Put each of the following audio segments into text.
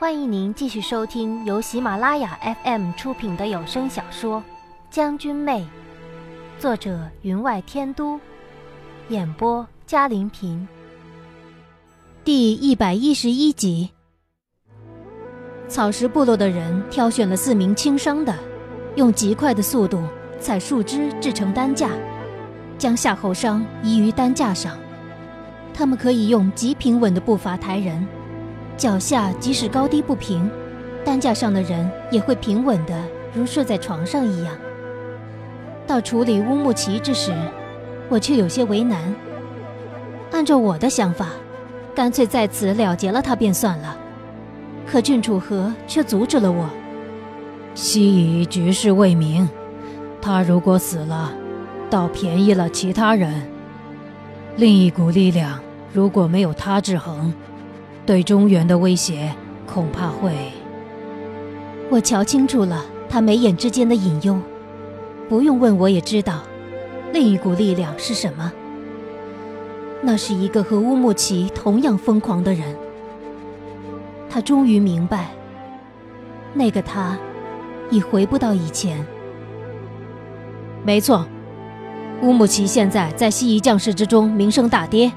欢迎您继续收听由喜马拉雅 FM 出品的有声小说《将军妹》，作者云外天都，演播嘉玲平。第一百一十一集，草食部落的人挑选了四名轻伤的，用极快的速度采树枝制成担架，将夏侯商移于担架上。他们可以用极平稳的步伐抬人。脚下即使高低不平，担架上的人也会平稳的如睡在床上一样。到处理乌木齐之时，我却有些为难。按照我的想法，干脆在此了结了他便算了。可郡主和却阻止了我。西夷局势未明，他如果死了，倒便宜了其他人。另一股力量如果没有他制衡。对中原的威胁恐怕会。我瞧清楚了他眉眼之间的隐忧，不用问我也知道，另一股力量是什么？那是一个和乌木齐同样疯狂的人。他终于明白，那个他，已回不到以前。没错，乌木齐现在在西夷将士之中名声大跌，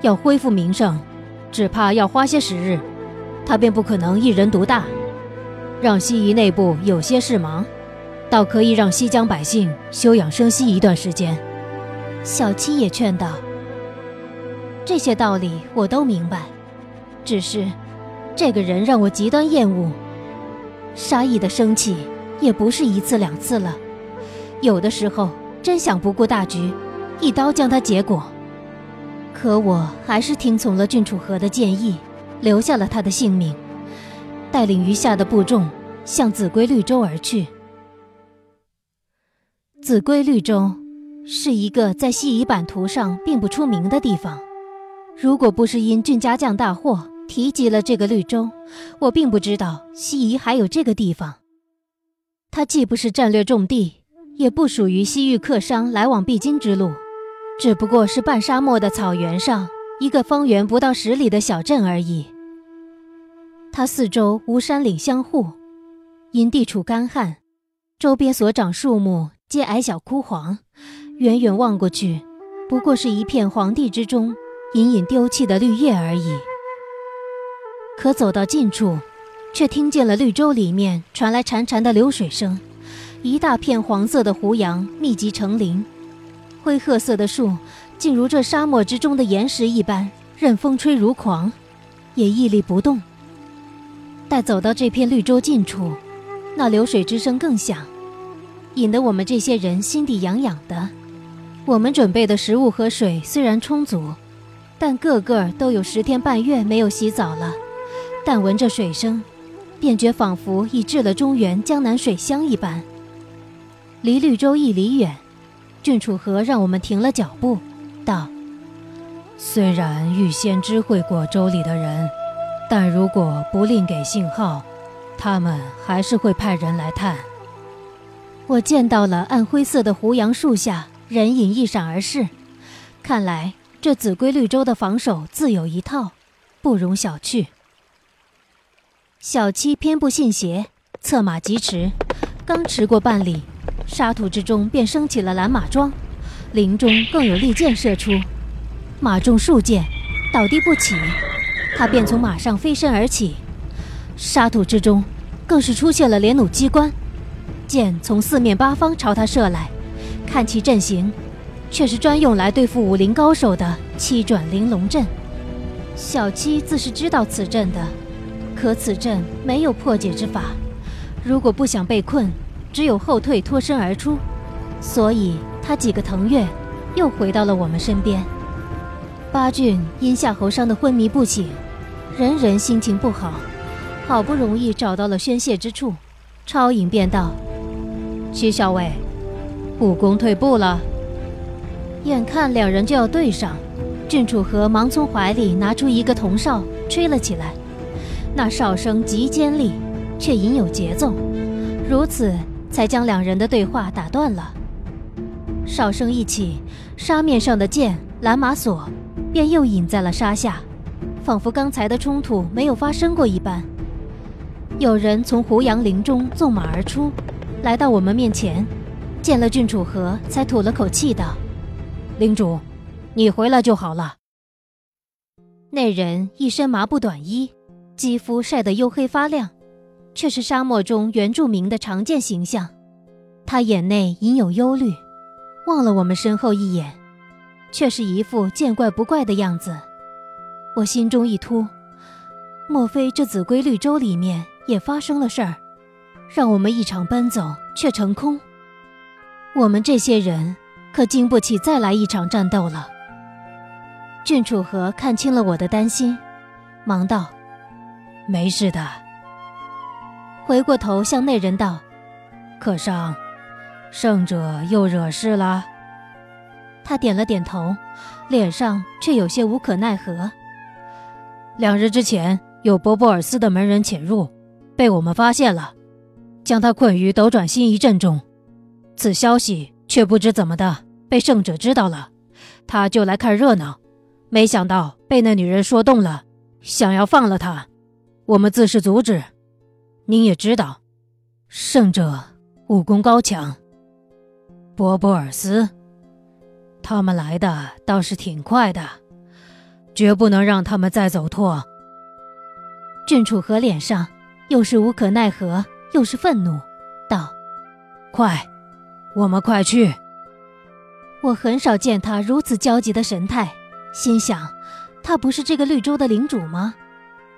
要恢复名声。只怕要花些时日，他便不可能一人独大，让西夷内部有些事忙，倒可以让西疆百姓休养生息一段时间。小七也劝道：“这些道理我都明白，只是这个人让我极端厌恶，杀意的升起也不是一次两次了，有的时候真想不顾大局，一刀将他结果。”可我还是听从了郡主和的建议，留下了他的性命，带领余下的部众向秭归绿洲而去。秭归绿洲是一个在西夷版图上并不出名的地方，如果不是因郡家将大祸提及了这个绿洲，我并不知道西夷还有这个地方。它既不是战略重地，也不属于西域客商来往必经之路。只不过是半沙漠的草原上一个方圆不到十里的小镇而已。它四周无山岭相护，因地处干旱，周边所长树木皆矮小枯黄，远远望过去，不过是一片黄地之中隐隐丢弃的绿叶而已。可走到近处，却听见了绿洲里面传来潺潺的流水声，一大片黄色的胡杨密集成林。灰褐色的树，竟如这沙漠之中的岩石一般，任风吹如狂，也屹立不动。待走到这片绿洲近处，那流水之声更响，引得我们这些人心底痒痒的。我们准备的食物和水虽然充足，但个个都有十天半月没有洗澡了。但闻着水声，便觉仿佛已至了中原江南水乡一般。离绿洲一里远。郡主和让我们停了脚步，道：“虽然预先知会过州里的人，但如果不另给信号，他们还是会派人来探。”我见到了暗灰色的胡杨树下人影一闪而逝，看来这秭归绿洲的防守自有一套，不容小觑。小七偏不信邪，策马疾驰，刚驰过半里。沙土之中便升起了蓝马桩，林中更有利箭射出，马中数箭，倒地不起。他便从马上飞身而起，沙土之中更是出现了连弩机关，箭从四面八方朝他射来。看其阵型，却是专用来对付武林高手的七转玲珑阵。小七自是知道此阵的，可此阵没有破解之法，如果不想被困。只有后退脱身而出，所以他几个腾跃，又回到了我们身边。八郡因夏侯商的昏迷不醒，人人心情不好，好不容易找到了宣泄之处，超影便道：“七校尉，武功退步了。”眼看两人就要对上，郡主和忙从怀里拿出一个铜哨，吹了起来。那哨声极尖利，却隐有节奏，如此。才将两人的对话打断了。哨声一起，沙面上的剑、蓝马索便又隐在了沙下，仿佛刚才的冲突没有发生过一般。有人从胡杨林中纵马而出，来到我们面前，见了郡主和，才吐了口气道：“领主，你回来就好了。”那人一身麻布短衣，肌肤晒得黝黑发亮，却是沙漠中原住民的常见形象。他眼内隐有忧虑，望了我们身后一眼，却是一副见怪不怪的样子。我心中一突，莫非这紫龟绿洲里面也发生了事儿，让我们一场奔走却成空？我们这些人可经不起再来一场战斗了。郡主和看清了我的担心，忙道：“没事的。”回过头向那人道：“可上，圣者又惹事了。”他点了点头，脸上却有些无可奈何。两日之前，有博博尔斯的门人潜入，被我们发现了，将他困于斗转星移阵中。此消息却不知怎么的被圣者知道了，他就来看热闹，没想到被那女人说动了，想要放了他。我们自是阻止。您也知道，圣者武功高强。博博尔斯，他们来的倒是挺快的。绝不能让他们再走脱。郡主和脸上又是无可奈何，又是愤怒，道：“快，我们快去。”我很少见他如此焦急的神态，心想，他不是这个绿洲的领主吗？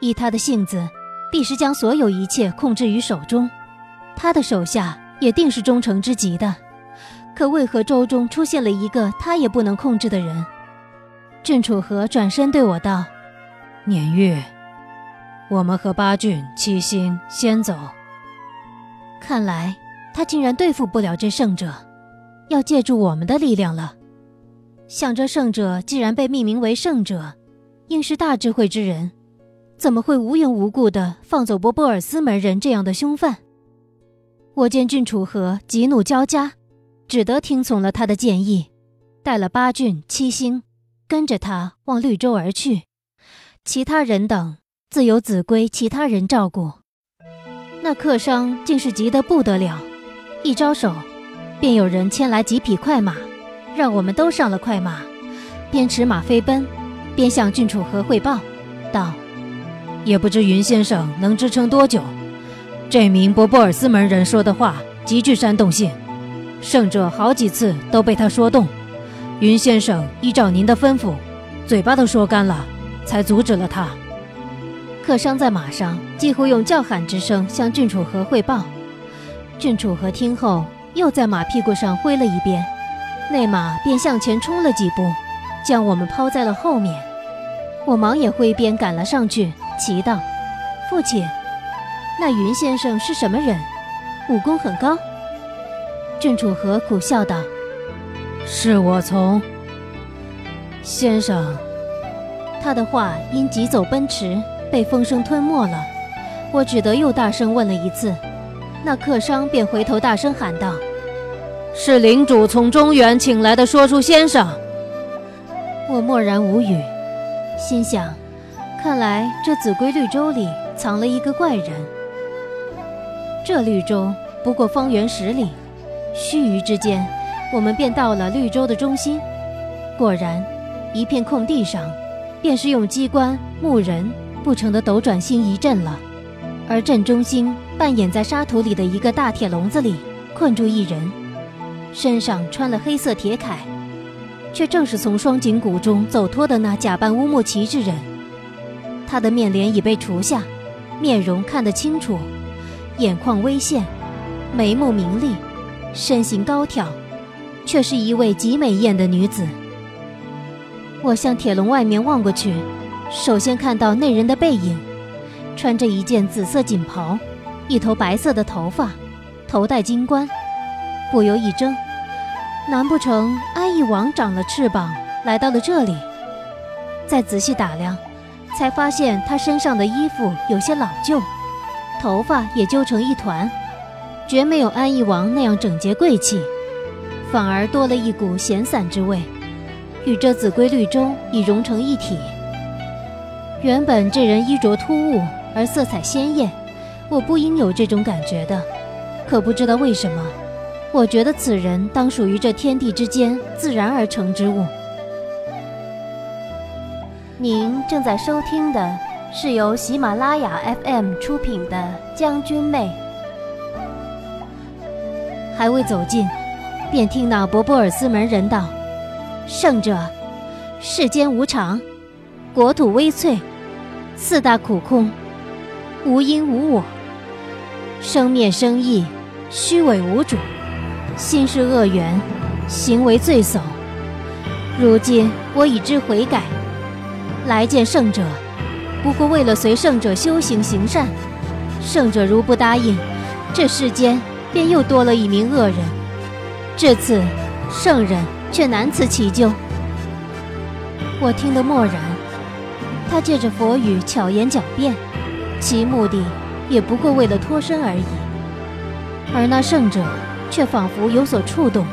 以他的性子，必是将所有一切控制于手中，他的手下也定是忠诚之极的。可为何周中出现了一个他也不能控制的人？郑楚河转身对我道：“年月，我们和八郡七星先走。看来他竟然对付不了这圣者，要借助我们的力量了。想着圣者既然被命名为圣者，应是大智慧之人，怎么会无缘无故的放走波波尔斯门人这样的凶犯？我见郡主和急怒交加，只得听从了他的建议，带了八郡七星。”跟着他往绿洲而去，其他人等自有子规其他人照顾。那客商竟是急得不得了，一招手，便有人牵来几匹快马，让我们都上了快马，边驰马飞奔，边向郡主和汇报道：“也不知云先生能支撑多久。这名博波尔斯门人说的话极具煽动性，胜者好几次都被他说动。”云先生依照您的吩咐，嘴巴都说干了，才阻止了他。客商在马上几乎用叫喊之声向郡主和汇报。郡主和听后又在马屁股上挥了一鞭，那马便向前冲了几步，将我们抛在了后面。我忙也挥鞭赶了上去，祈道：“父亲，那云先生是什么人？武功很高。”郑楚河苦笑道。是我从先生，他的话因急走奔驰被风声吞没了，我只得又大声问了一次，那客商便回头大声喊道：“是领主从中原请来的说书先生。”我默然无语，心想，看来这紫龟绿洲里藏了一个怪人。这绿洲不过方圆十里，须臾之间。我们便到了绿洲的中心，果然，一片空地上，便是用机关木人布成的斗转星移阵了。而阵中心扮演在沙土里的一个大铁笼子里，困住一人，身上穿了黑色铁铠，却正是从双井谷中走脱的那假扮乌木齐之人。他的面脸已被除下，面容看得清楚，眼眶微现，眉目明丽，身形高挑。却是一位极美艳的女子。我向铁笼外面望过去，首先看到那人的背影，穿着一件紫色锦袍，一头白色的头发，头戴金冠，不由一怔，难不成安逸王长了翅膀来到了这里？再仔细打量，才发现他身上的衣服有些老旧，头发也揪成一团，绝没有安义王那样整洁贵气。反而多了一股闲散之味，与这紫龟绿洲已融成一体。原本这人衣着突兀而色彩鲜艳，我不应有这种感觉的，可不知道为什么，我觉得此人当属于这天地之间自然而成之物。您正在收听的是由喜马拉雅 FM 出品的《将军妹》。还未走近，便听那博波尔斯门人道：“圣者，世间无常，国土微脆，四大苦空，无因无我。”生灭生意，虚伪无主，心是恶缘，行为罪首。如今我已知悔改，来见圣者，不过为了随圣者修行行善。圣者如不答应，这世间便又多了一名恶人。这次圣人却难辞其咎。我听得默然。他借着佛语巧言狡辩，其目的。也不过为了脱身而已，而那圣者却仿佛有所触动，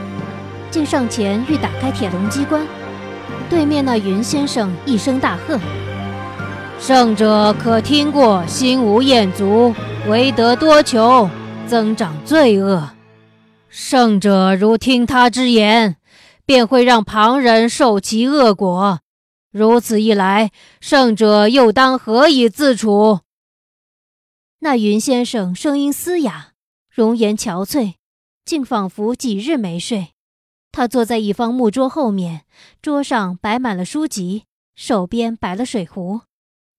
竟上前欲打开铁笼机关。对面那云先生一声大喝：“圣者可听过心无厌足，唯得多求，增长罪恶。圣者如听他之言，便会让旁人受其恶果。如此一来，圣者又当何以自处？”那云先生声音嘶哑，容颜憔悴，竟仿佛几日没睡。他坐在一方木桌后面，桌上摆满了书籍，手边摆了水壶。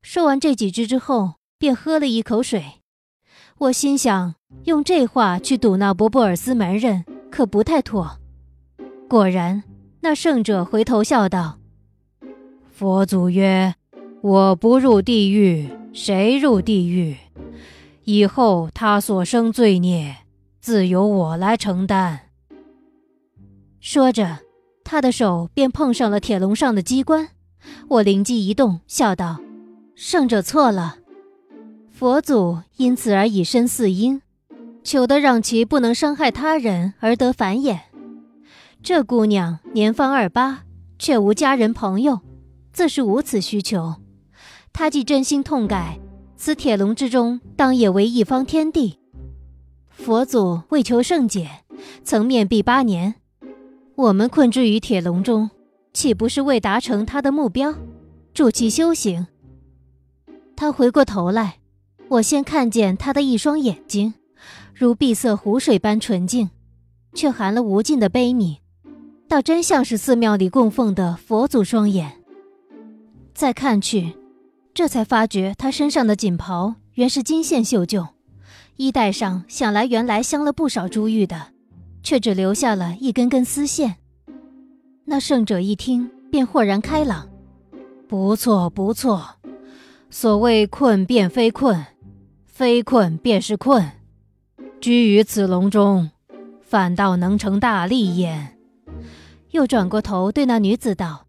说完这几句之后，便喝了一口水。我心想，用这话去堵那博布尔斯门人，可不太妥。果然，那圣者回头笑道：“佛祖曰：我不入地狱，谁入地狱？”以后他所生罪孽，自由我来承担。说着，他的手便碰上了铁笼上的机关。我灵机一动，笑道：“圣者错了，佛祖因此而以身饲婴，求得让其不能伤害他人而得繁衍。这姑娘年方二八，却无家人朋友，自是无此需求。他既真心痛改。”此铁笼之中，当也为一方天地。佛祖为求圣解，曾面壁八年。我们困之于铁笼中，岂不是为达成他的目标，助其修行？他回过头来，我先看见他的一双眼睛，如碧色湖水般纯净，却含了无尽的悲悯，倒真像是寺庙里供奉的佛祖双眼。再看去。这才发觉，他身上的锦袍原是金线绣就，衣带上想来原来镶了不少珠玉的，却只留下了一根根丝线。那圣者一听，便豁然开朗：“不错，不错。所谓困便非困，非困便是困。居于此笼中，反倒能成大利焉。”又转过头对那女子道：“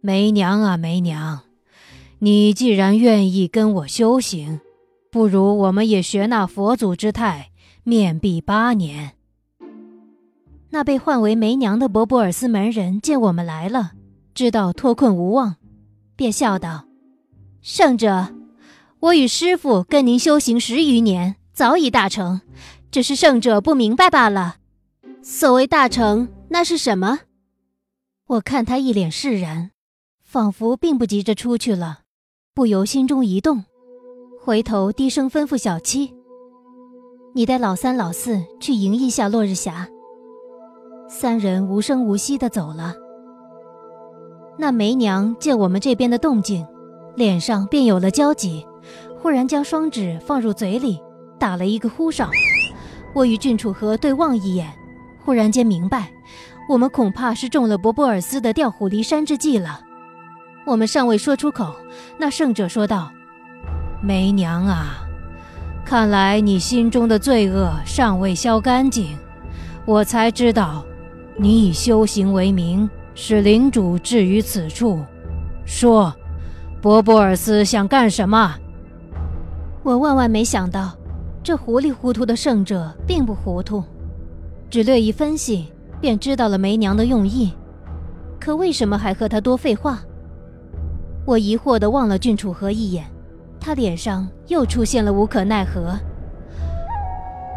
梅娘啊，梅娘。”你既然愿意跟我修行，不如我们也学那佛祖之态，面壁八年。那被唤为梅娘的博博尔斯门人见我们来了，知道脱困无望，便笑道：“圣者，我与师傅跟您修行十余年，早已大成，只是圣者不明白罢了。所谓大成，那是什么？”我看他一脸释然，仿佛并不急着出去了。不由心中一动，回头低声吩咐小七：“你带老三、老四去迎一下落日霞。”三人无声无息地走了。那梅娘见我们这边的动静，脸上便有了焦急，忽然将双指放入嘴里，打了一个呼哨。我与郡主和对望一眼，忽然间明白，我们恐怕是中了博波尔斯的调虎离山之计了。我们尚未说出口，那圣者说道：“梅娘啊，看来你心中的罪恶尚未消干净。我才知道，你以修行为名，使领主置于此处。说，博博尔斯想干什么？”我万万没想到，这糊里糊涂的圣者并不糊涂，只略一分析，便知道了梅娘的用意。可为什么还和他多废话？我疑惑地望了郡主和一眼，他脸上又出现了无可奈何，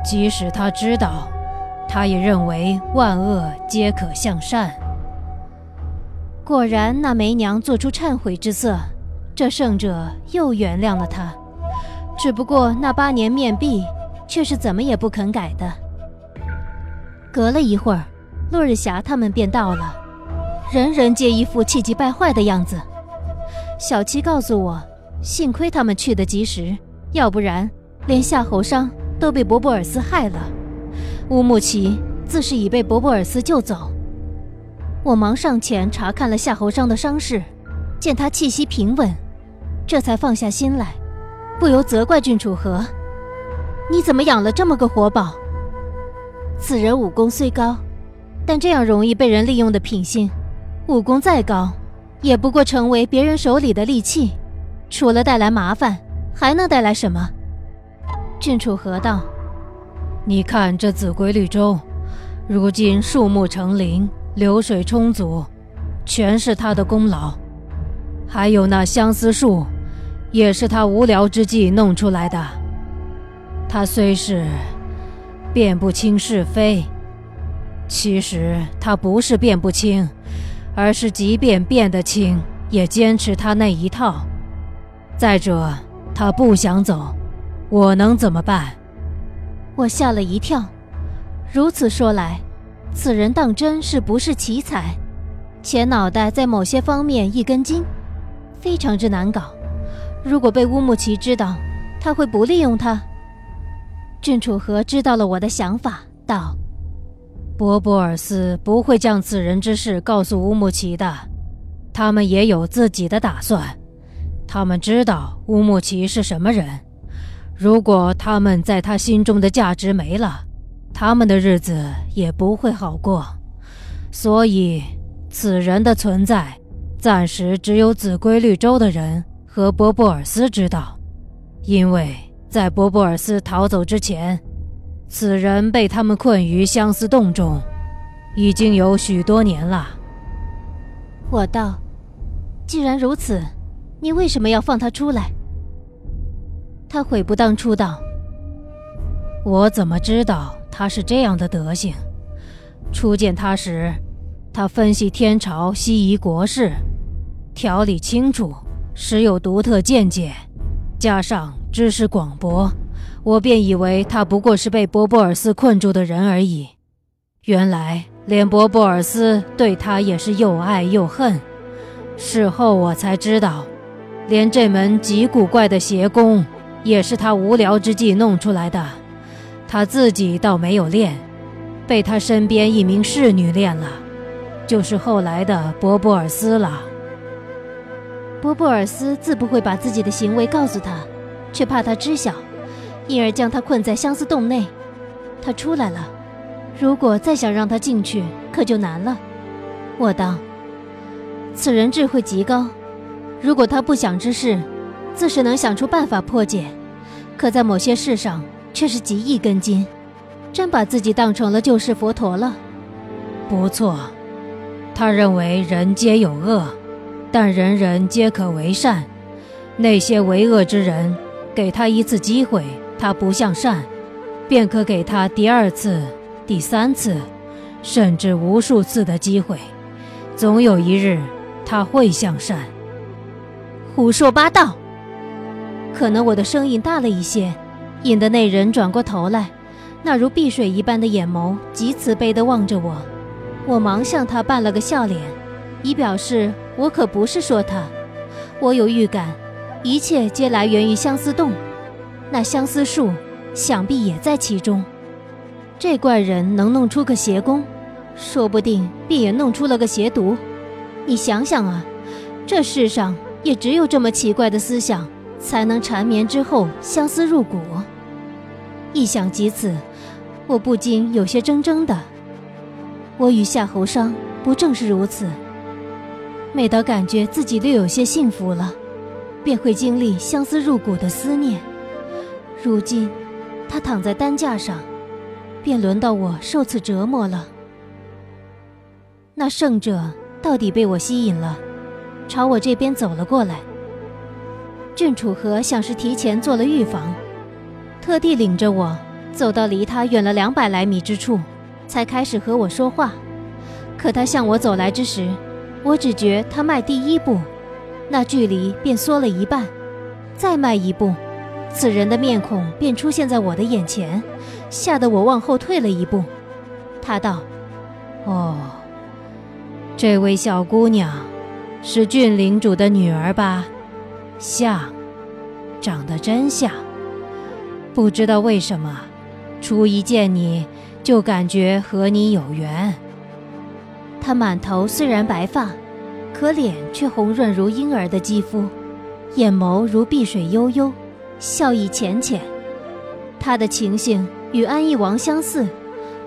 即使他知道，他也认为万恶皆可向善。果然，那梅娘做出忏悔之色，这圣者又原谅了他。只不过那八年面壁，却是怎么也不肯改的。隔了一会儿，落日霞他们便到了，人人皆一副气急败坏的样子。小七告诉我，幸亏他们去得及时，要不然连夏侯商都被博博尔斯害了。乌木齐自是已被博博尔斯救走。我忙上前查看了夏侯商的伤势，见他气息平稳，这才放下心来。不由责怪郡主和：“你怎么养了这么个活宝？此人武功虽高，但这样容易被人利用的品性，武功再高，也不过成为别人手里的利器，除了带来麻烦，还能带来什么？”郡主和道：“你看这紫龟绿洲，如今树木成林，流水充足，全是他的功劳。还有那相思树。”也是他无聊之际弄出来的。他虽是辨不清是非，其实他不是辨不清，而是即便辨得清，也坚持他那一套。再者，他不想走，我能怎么办？我吓了一跳。如此说来，此人当真是不是奇才，且脑袋在某些方面一根筋，非常之难搞。如果被乌木齐知道，他会不利用他。郑楚河知道了我的想法，道：“博博尔斯不会将此人之事告诉乌木齐的，他们也有自己的打算。他们知道乌木齐是什么人，如果他们在他心中的价值没了，他们的日子也不会好过。所以，此人的存在，暂时只有紫龟绿洲的人。”和博布尔斯知道，因为在博布尔斯逃走之前，此人被他们困于相思洞中，已经有许多年了。我道：“既然如此，你为什么要放他出来？”他悔不当初道：“我怎么知道他是这样的德行？初见他时，他分析天朝西夷国事，条理清楚。”时有独特见解，加上知识广博，我便以为他不过是被博博尔斯困住的人而已。原来连博博尔斯对他也是又爱又恨。事后我才知道，连这门极古怪的邪功也是他无聊之际弄出来的。他自己倒没有练，被他身边一名侍女练了，就是后来的博博尔斯了。博博尔斯自不会把自己的行为告诉他，却怕他知晓，因而将他困在相思洞内。他出来了，如果再想让他进去，可就难了。我道：此人智慧极高，如果他不想之事，自是能想出办法破解；可在某些事上，却是极一根筋，真把自己当成了救世佛陀了。不错，他认为人皆有恶。但人人皆可为善，那些为恶之人，给他一次机会，他不向善，便可给他第二次、第三次，甚至无数次的机会，总有一日他会向善。胡说八道！可能我的声音大了一些，引得那人转过头来，那如碧水一般的眼眸极慈悲地望着我，我忙向他扮了个笑脸。以表示我可不是说他，我有预感，一切皆来源于相思洞，那相思树想必也在其中。这怪人能弄出个邪功，说不定便也弄出了个邪毒。你想想啊，这世上也只有这么奇怪的思想，才能缠绵之后相思入骨。一想及此，我不禁有些怔怔的。我与夏侯商不正是如此？每当感觉自己略有些幸福了，便会经历相思入骨的思念。如今，他躺在担架上，便轮到我受此折磨了。那圣者到底被我吸引了，朝我这边走了过来。郡主和像是提前做了预防，特地领着我走到离他远了两百来米之处，才开始和我说话。可他向我走来之时，我只觉他迈第一步，那距离便缩了一半；再迈一步，此人的面孔便出现在我的眼前，吓得我往后退了一步。他道：“哦，这位小姑娘，是郡领主的女儿吧？像，长得真像。不知道为什么。”初一见你就感觉和你有缘。他满头虽然白发，可脸却红润如婴儿的肌肤，眼眸如碧水悠悠，笑意浅浅。他的情形与安义王相似，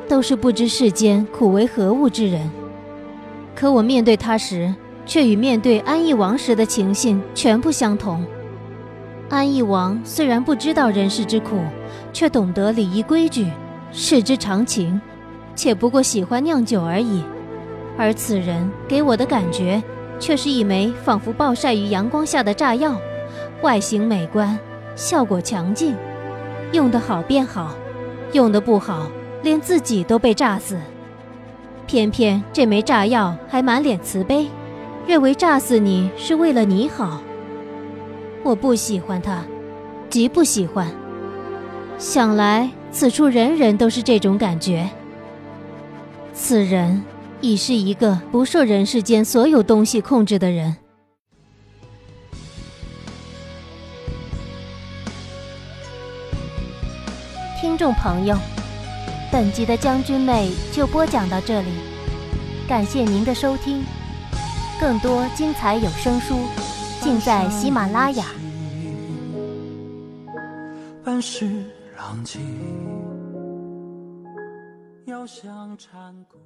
都是不知世间苦为何物之人。可我面对他时，却与面对安义王时的情形全不相同。安义王虽然不知道人世之苦。却懂得礼仪规矩，视之常情，且不过喜欢酿酒而已。而此人给我的感觉，却是一枚仿佛暴晒于阳光下的炸药，外形美观，效果强劲。用得好便好，用得不好，连自己都被炸死。偏偏这枚炸药还满脸慈悲，认为炸死你是为了你好。我不喜欢他，极不喜欢。想来，此处人人都是这种感觉。此人已是一个不受人世间所有东西控制的人。听众朋友，本集的将军妹就播讲到这里，感谢您的收听。更多精彩有声书，尽在喜马拉雅。万事。浪迹，要想禅谷。